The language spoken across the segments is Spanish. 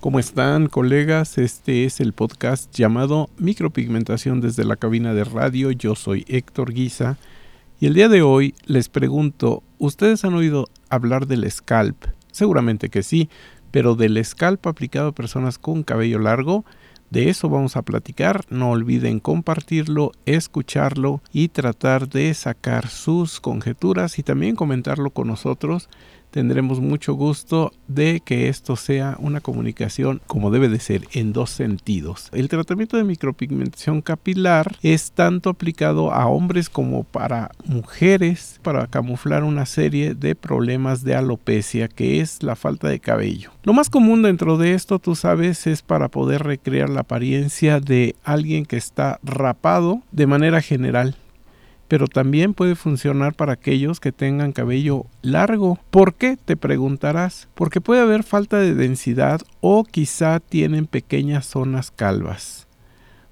¿Cómo están colegas? Este es el podcast llamado Micropigmentación desde la cabina de radio. Yo soy Héctor Guisa y el día de hoy les pregunto, ¿ustedes han oído hablar del scalp? Seguramente que sí, pero del scalp aplicado a personas con cabello largo, de eso vamos a platicar. No olviden compartirlo, escucharlo y tratar de sacar sus conjeturas y también comentarlo con nosotros tendremos mucho gusto de que esto sea una comunicación como debe de ser en dos sentidos. El tratamiento de micropigmentación capilar es tanto aplicado a hombres como para mujeres para camuflar una serie de problemas de alopecia que es la falta de cabello. Lo más común dentro de esto, tú sabes, es para poder recrear la apariencia de alguien que está rapado de manera general pero también puede funcionar para aquellos que tengan cabello largo. ¿Por qué? Te preguntarás. Porque puede haber falta de densidad o quizá tienen pequeñas zonas calvas.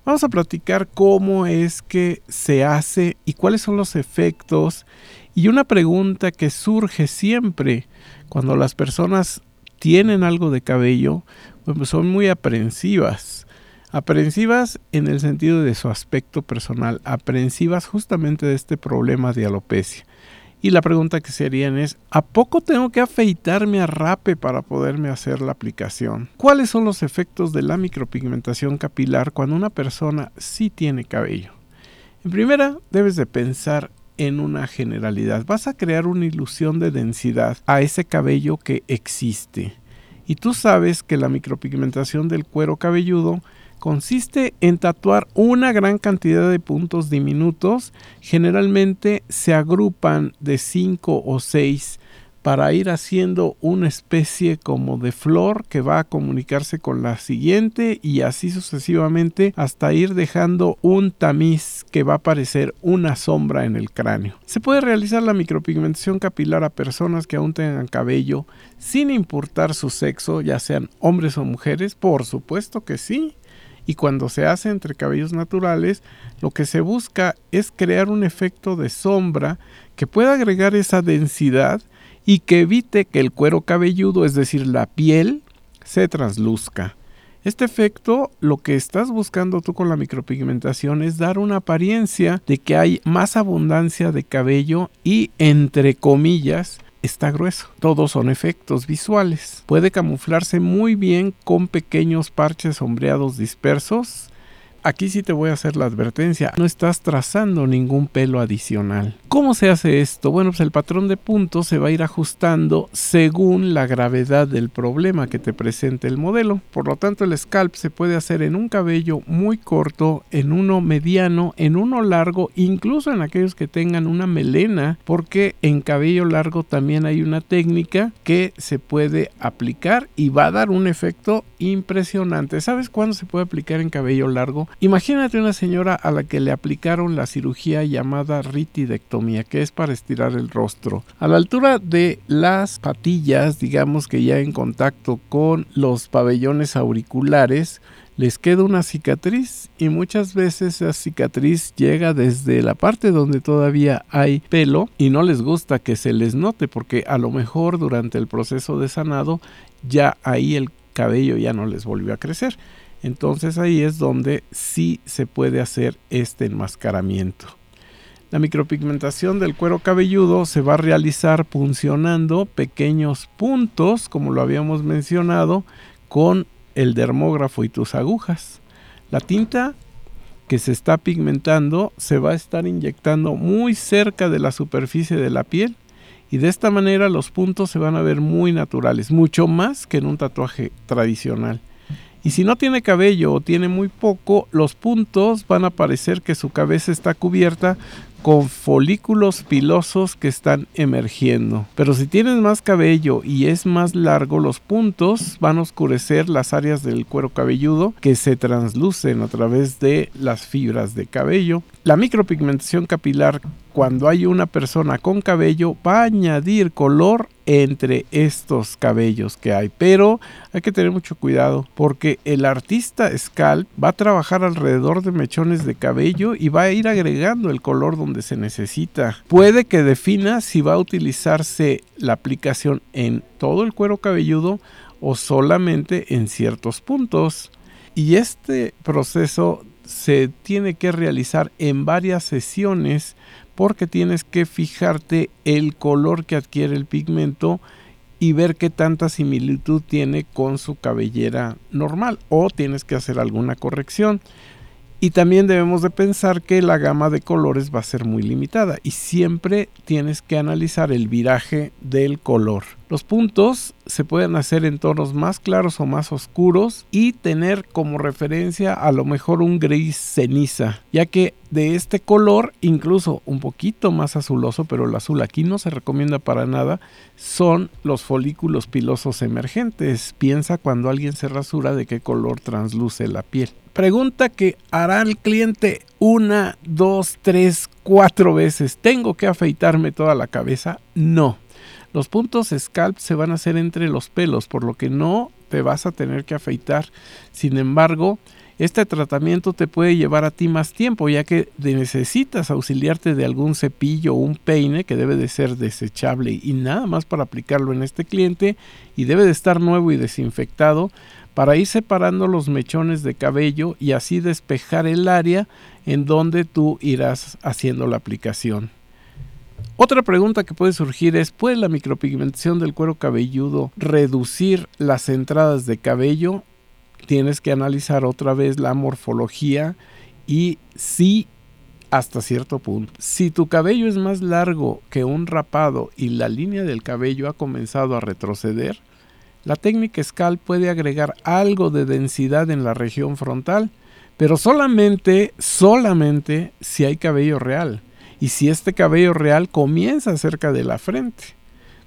Vamos a platicar cómo es que se hace y cuáles son los efectos. Y una pregunta que surge siempre cuando las personas tienen algo de cabello, pues son muy aprensivas Aprensivas en el sentido de su aspecto personal, aprensivas justamente de este problema de alopecia. Y la pregunta que serían es, ¿a poco tengo que afeitarme a rape para poderme hacer la aplicación? ¿Cuáles son los efectos de la micropigmentación capilar cuando una persona sí tiene cabello? En primera, debes de pensar en una generalidad. Vas a crear una ilusión de densidad a ese cabello que existe. Y tú sabes que la micropigmentación del cuero cabelludo consiste en tatuar una gran cantidad de puntos diminutos. Generalmente se agrupan de 5 o 6 para ir haciendo una especie como de flor que va a comunicarse con la siguiente y así sucesivamente hasta ir dejando un tamiz que va a parecer una sombra en el cráneo. Se puede realizar la micropigmentación capilar a personas que aún tengan cabello sin importar su sexo, ya sean hombres o mujeres, por supuesto que sí. Y cuando se hace entre cabellos naturales, lo que se busca es crear un efecto de sombra que pueda agregar esa densidad y que evite que el cuero cabelludo, es decir, la piel, se transluzca. Este efecto, lo que estás buscando tú con la micropigmentación es dar una apariencia de que hay más abundancia de cabello y, entre comillas, está grueso. Todos son efectos visuales. Puede camuflarse muy bien con pequeños parches sombreados dispersos aquí sí te voy a hacer la advertencia, no estás trazando ningún pelo adicional. ¿Cómo se hace esto? Bueno, pues el patrón de puntos se va a ir ajustando según la gravedad del problema que te presente el modelo. Por lo tanto, el scalp se puede hacer en un cabello muy corto, en uno mediano, en uno largo, incluso en aquellos que tengan una melena, porque en cabello largo también hay una técnica que se puede aplicar y va a dar un efecto impresionante. ¿Sabes cuándo se puede aplicar en cabello largo? Imagínate una señora a la que le aplicaron la cirugía llamada ritidectomía, que es para estirar el rostro. A la altura de las patillas, digamos que ya en contacto con los pabellones auriculares, les queda una cicatriz y muchas veces esa cicatriz llega desde la parte donde todavía hay pelo y no les gusta que se les note porque a lo mejor durante el proceso de sanado ya ahí el cabello ya no les volvió a crecer. Entonces ahí es donde sí se puede hacer este enmascaramiento. La micropigmentación del cuero cabelludo se va a realizar puncionando pequeños puntos, como lo habíamos mencionado, con el dermógrafo y tus agujas. La tinta que se está pigmentando se va a estar inyectando muy cerca de la superficie de la piel y de esta manera los puntos se van a ver muy naturales, mucho más que en un tatuaje tradicional. Y si no tiene cabello o tiene muy poco, los puntos van a parecer que su cabeza está cubierta con folículos pilosos que están emergiendo. Pero si tienes más cabello y es más largo, los puntos van a oscurecer las áreas del cuero cabelludo que se translucen a través de las fibras de cabello. La micropigmentación capilar cuando hay una persona con cabello va a añadir color entre estos cabellos que hay. Pero hay que tener mucho cuidado porque el artista scalp va a trabajar alrededor de mechones de cabello y va a ir agregando el color donde se necesita. Puede que defina si va a utilizarse la aplicación en todo el cuero cabelludo o solamente en ciertos puntos. Y este proceso se tiene que realizar en varias sesiones porque tienes que fijarte el color que adquiere el pigmento y ver qué tanta similitud tiene con su cabellera normal o tienes que hacer alguna corrección. Y también debemos de pensar que la gama de colores va a ser muy limitada y siempre tienes que analizar el viraje del color. Los puntos se pueden hacer en tonos más claros o más oscuros y tener como referencia a lo mejor un gris ceniza, ya que de este color, incluso un poquito más azuloso, pero el azul aquí no se recomienda para nada, son los folículos pilosos emergentes. Piensa cuando alguien se rasura de qué color transluce la piel. Pregunta que hará el cliente una, dos, tres, cuatro veces. ¿Tengo que afeitarme toda la cabeza? No. Los puntos scalp se van a hacer entre los pelos, por lo que no te vas a tener que afeitar. Sin embargo, este tratamiento te puede llevar a ti más tiempo, ya que necesitas auxiliarte de algún cepillo o un peine que debe de ser desechable y nada más para aplicarlo en este cliente y debe de estar nuevo y desinfectado para ir separando los mechones de cabello y así despejar el área en donde tú irás haciendo la aplicación. Otra pregunta que puede surgir es, ¿puede la micropigmentación del cuero cabelludo reducir las entradas de cabello? Tienes que analizar otra vez la morfología y sí hasta cierto punto. Si tu cabello es más largo que un rapado y la línea del cabello ha comenzado a retroceder, la técnica Scalp puede agregar algo de densidad en la región frontal, pero solamente, solamente si hay cabello real y si este cabello real comienza cerca de la frente.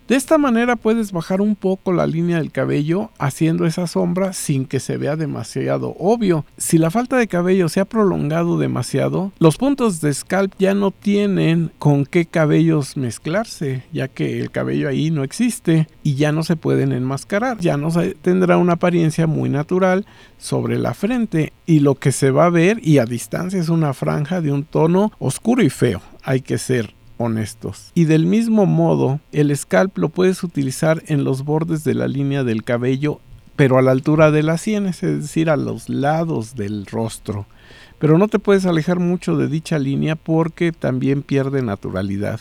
De esta manera puedes bajar un poco la línea del cabello haciendo esa sombra sin que se vea demasiado obvio. Si la falta de cabello se ha prolongado demasiado, los puntos de scalp ya no tienen con qué cabellos mezclarse, ya que el cabello ahí no existe y ya no se pueden enmascarar. Ya no se tendrá una apariencia muy natural sobre la frente y lo que se va a ver y a distancia es una franja de un tono oscuro y feo. Hay que ser honestos. Y del mismo modo, el scalp lo puedes utilizar en los bordes de la línea del cabello, pero a la altura de las sienes, es decir, a los lados del rostro. Pero no te puedes alejar mucho de dicha línea porque también pierde naturalidad.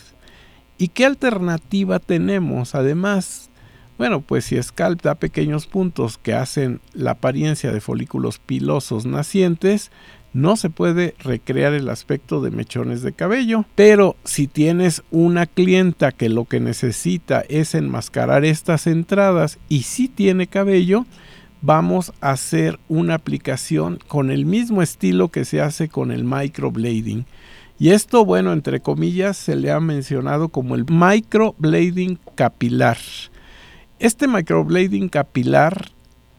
¿Y qué alternativa tenemos? Además, bueno, pues si Scalp da pequeños puntos que hacen la apariencia de folículos pilosos nacientes, no se puede recrear el aspecto de mechones de cabello. Pero si tienes una clienta que lo que necesita es enmascarar estas entradas y si tiene cabello, vamos a hacer una aplicación con el mismo estilo que se hace con el microblading. Y esto, bueno, entre comillas, se le ha mencionado como el microblading capilar. Este microblading capilar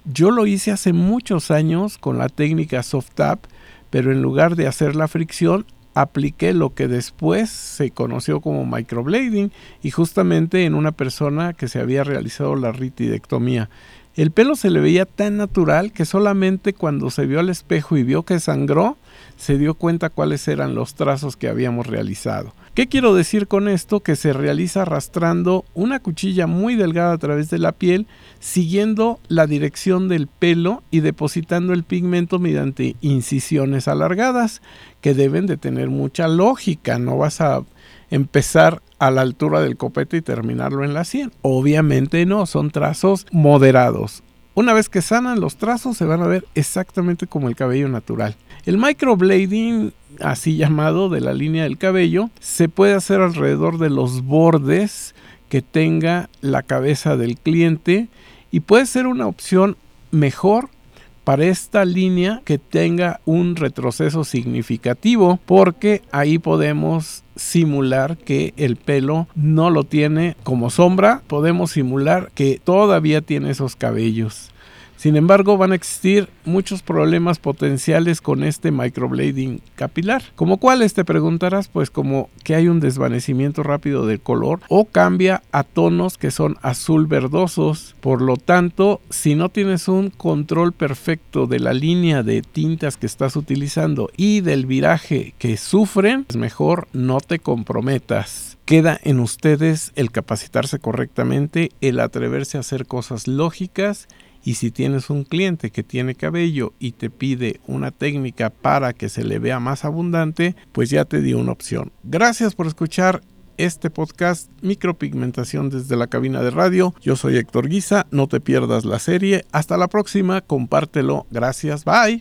yo lo hice hace muchos años con la técnica soft tap pero en lugar de hacer la fricción, apliqué lo que después se conoció como microblading y justamente en una persona que se había realizado la ritidectomía. El pelo se le veía tan natural que solamente cuando se vio al espejo y vio que sangró, se dio cuenta cuáles eran los trazos que habíamos realizado. ¿Qué quiero decir con esto? Que se realiza arrastrando una cuchilla muy delgada a través de la piel, siguiendo la dirección del pelo y depositando el pigmento mediante incisiones alargadas, que deben de tener mucha lógica. No vas a empezar a la altura del copete y terminarlo en la sien. Obviamente no, son trazos moderados. Una vez que sanan los trazos se van a ver exactamente como el cabello natural. El microblading, así llamado, de la línea del cabello, se puede hacer alrededor de los bordes que tenga la cabeza del cliente y puede ser una opción mejor para esta línea que tenga un retroceso significativo porque ahí podemos simular que el pelo no lo tiene como sombra, podemos simular que todavía tiene esos cabellos. Sin embargo, van a existir muchos problemas potenciales con este microblading capilar. ¿Como cuáles te preguntarás? Pues como que hay un desvanecimiento rápido del color o cambia a tonos que son azul verdosos. Por lo tanto, si no tienes un control perfecto de la línea de tintas que estás utilizando y del viraje que sufren, es mejor no te comprometas. Queda en ustedes el capacitarse correctamente, el atreverse a hacer cosas lógicas y si tienes un cliente que tiene cabello y te pide una técnica para que se le vea más abundante, pues ya te di una opción. Gracias por escuchar este podcast Micropigmentación desde la cabina de radio. Yo soy Héctor Guisa, no te pierdas la serie. Hasta la próxima, compártelo. Gracias, bye.